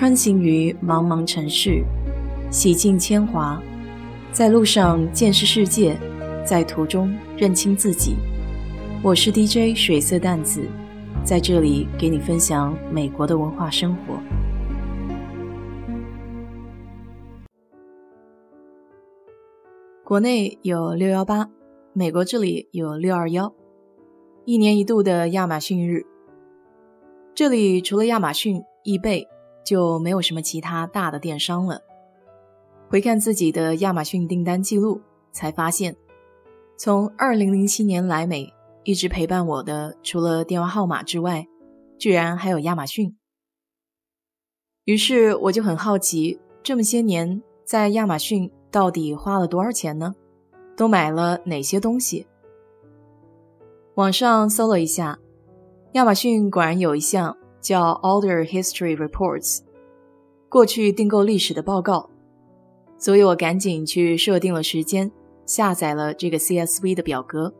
穿行于茫茫城市，洗尽铅华，在路上见识世界，在途中认清自己。我是 DJ 水色淡子，在这里给你分享美国的文化生活。国内有六幺八，美国这里有六二幺，一年一度的亚马逊日。这里除了亚马逊、易贝。就没有什么其他大的电商了。回看自己的亚马逊订单记录，才发现，从2007年来美一直陪伴我的，除了电话号码之外，居然还有亚马逊。于是我就很好奇，这么些年在亚马逊到底花了多少钱呢？都买了哪些东西？网上搜了一下，亚马逊果然有一项。叫 Order History Reports，过去订购历史的报告，所以我赶紧去设定了时间，下载了这个 CSV 的表格。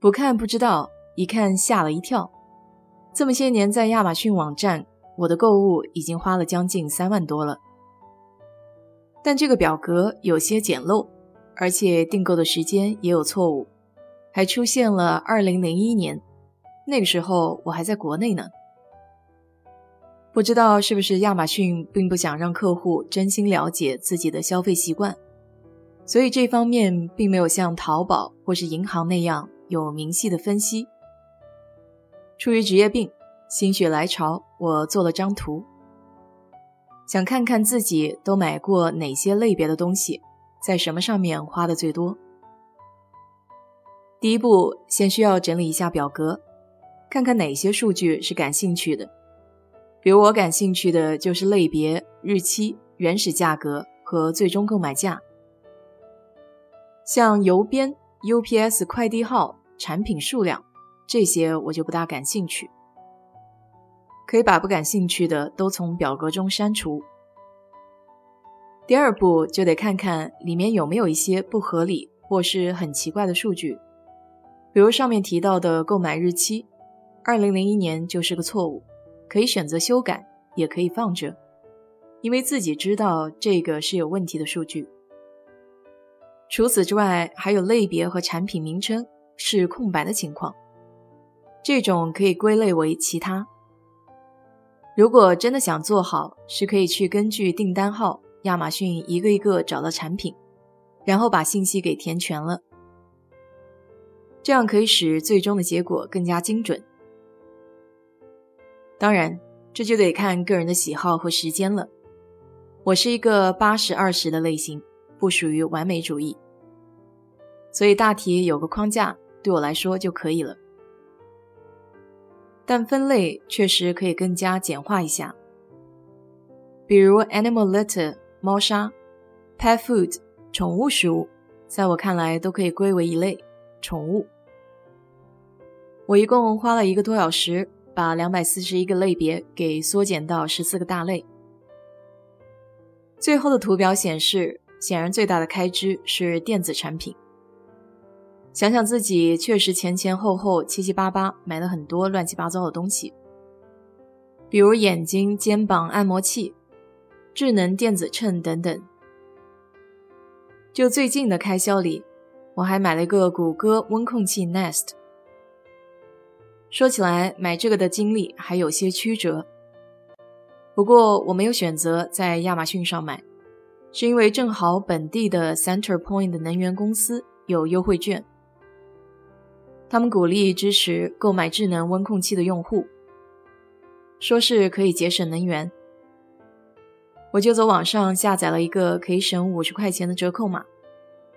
不看不知道，一看吓了一跳。这么些年在亚马逊网站，我的购物已经花了将近三万多了。但这个表格有些简陋，而且订购的时间也有错误，还出现了2001年。那个时候我还在国内呢，不知道是不是亚马逊并不想让客户真心了解自己的消费习惯，所以这方面并没有像淘宝或是银行那样有明细的分析。出于职业病，心血来潮，我做了张图，想看看自己都买过哪些类别的东西，在什么上面花的最多。第一步，先需要整理一下表格。看看哪些数据是感兴趣的，比如我感兴趣的就是类别、日期、原始价格和最终购买价。像邮编、UPS 快递号、产品数量这些我就不大感兴趣，可以把不感兴趣的都从表格中删除。第二步就得看看里面有没有一些不合理或是很奇怪的数据，比如上面提到的购买日期。二零零一年就是个错误，可以选择修改，也可以放着，因为自己知道这个是有问题的数据。除此之外，还有类别和产品名称是空白的情况，这种可以归类为其他。如果真的想做好，是可以去根据订单号，亚马逊一个一个找到产品，然后把信息给填全了，这样可以使最终的结果更加精准。当然，这就得看个人的喜好和时间了。我是一个八十二十的类型，不属于完美主义，所以大体有个框架对我来说就可以了。但分类确实可以更加简化一下，比如 animal litter 猫砂、pet food 宠物食物，在我看来都可以归为一类宠物。我一共花了一个多小时。把两百四十一个类别给缩减到十四个大类。最后的图表显示，显然最大的开支是电子产品。想想自己确实前前后后七七八八买了很多乱七八糟的东西，比如眼睛、肩膀按摩器、智能电子秤等等。就最近的开销里，我还买了一个谷歌温控器 Nest。说起来，买这个的经历还有些曲折。不过我没有选择在亚马逊上买，是因为正好本地的 Center Point 能源公司有优惠券，他们鼓励支持购买智能温控器的用户，说是可以节省能源。我就走网上下载了一个可以省五十块钱的折扣码，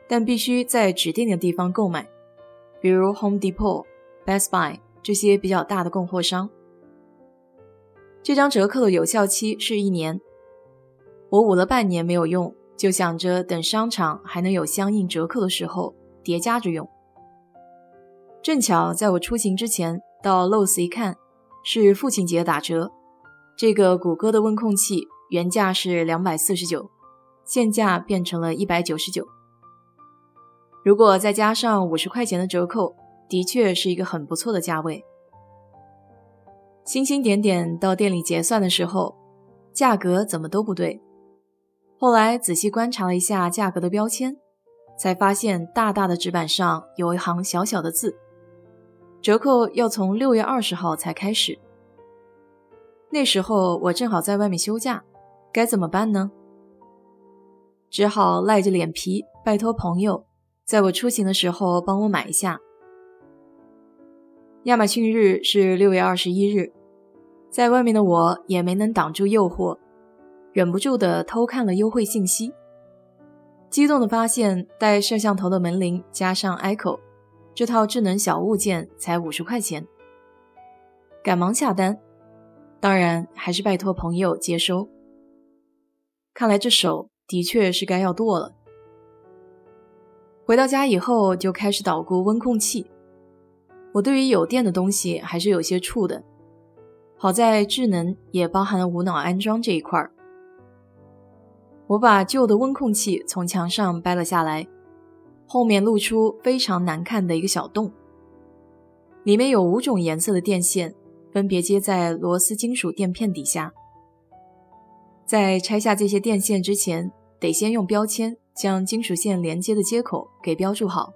但必须在指定的地方购买，比如 Home Depot、Best Buy。这些比较大的供货商，这张折扣的有效期是一年。我捂了半年没有用，就想着等商场还能有相应折扣的时候叠加着用。正巧在我出行之前到 Lowe's 一看，是父亲节打折，这个谷歌的温控器原价是两百四十九，现价变成了一百九十九。如果再加上五十块钱的折扣。的确是一个很不错的价位。星星点点到店里结算的时候，价格怎么都不对。后来仔细观察了一下价格的标签，才发现大大的纸板上有一行小小的字：折扣要从六月二十号才开始。那时候我正好在外面休假，该怎么办呢？只好赖着脸皮拜托朋友，在我出行的时候帮我买一下。亚马逊日是六月二十一日，在外面的我也没能挡住诱惑，忍不住的偷看了优惠信息，激动的发现带摄像头的门铃加上 Echo 这套智能小物件才五十块钱，赶忙下单，当然还是拜托朋友接收。看来这手的确是该要剁了。回到家以后就开始捣鼓温控器。我对于有电的东西还是有些怵的，好在智能也包含了无脑安装这一块儿。我把旧的温控器从墙上掰了下来，后面露出非常难看的一个小洞，里面有五种颜色的电线，分别接在螺丝金属垫片底下。在拆下这些电线之前，得先用标签将金属线连接的接口给标注好。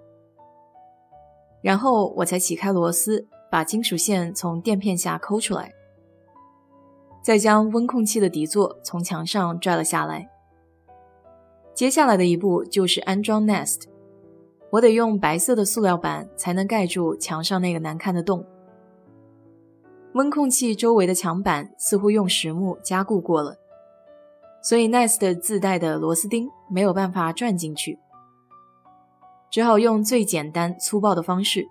然后我才起开螺丝，把金属线从垫片下抠出来，再将温控器的底座从墙上拽了下来。接下来的一步就是安装 Nest，我得用白色的塑料板才能盖住墙上那个难看的洞。温控器周围的墙板似乎用实木加固过了，所以 Nest 自带的螺丝钉没有办法转进去。只好用最简单粗暴的方式，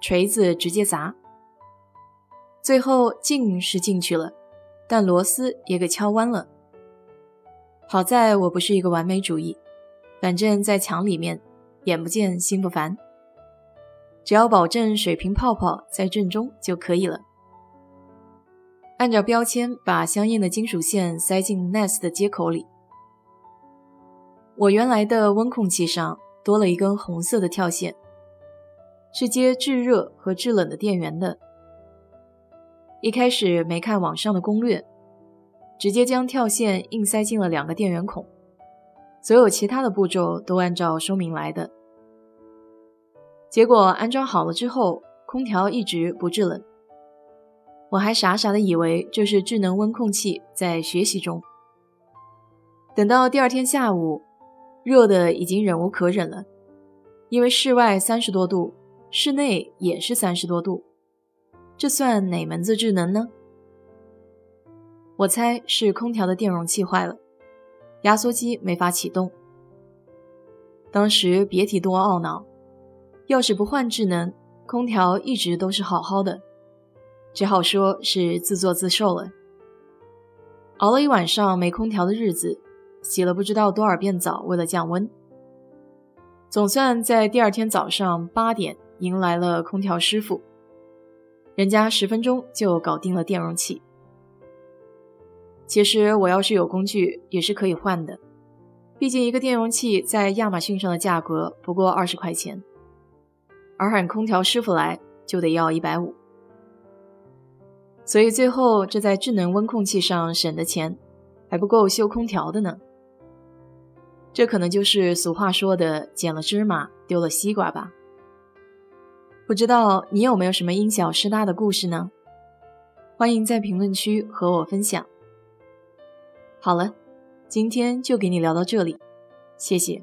锤子直接砸。最后进是进去了，但螺丝也给敲弯了。好在我不是一个完美主义，反正在墙里面，眼不见心不烦，只要保证水平泡泡在正中就可以了。按照标签把相应的金属线塞进 Nest 的接口里。我原来的温控器上。多了一根红色的跳线，是接制热和制冷的电源的。一开始没看网上的攻略，直接将跳线硬塞进了两个电源孔，所有其他的步骤都按照说明来的。结果安装好了之后，空调一直不制冷，我还傻傻的以为这是智能温控器在学习中。等到第二天下午。热的已经忍无可忍了，因为室外三十多度，室内也是三十多度，这算哪门子智能呢？我猜是空调的电容器坏了，压缩机没法启动。当时别提多懊恼，要是不换智能，空调一直都是好好的，只好说是自作自受了。熬了一晚上没空调的日子。洗了不知道多少遍澡，为了降温，总算在第二天早上八点迎来了空调师傅。人家十分钟就搞定了电容器。其实我要是有工具也是可以换的，毕竟一个电容器在亚马逊上的价格不过二十块钱，而喊空调师傅来就得要一百五。所以最后这在智能温控器上省的钱，还不够修空调的呢。这可能就是俗话说的“捡了芝麻丢了西瓜”吧。不知道你有没有什么因小失大的故事呢？欢迎在评论区和我分享。好了，今天就给你聊到这里，谢谢。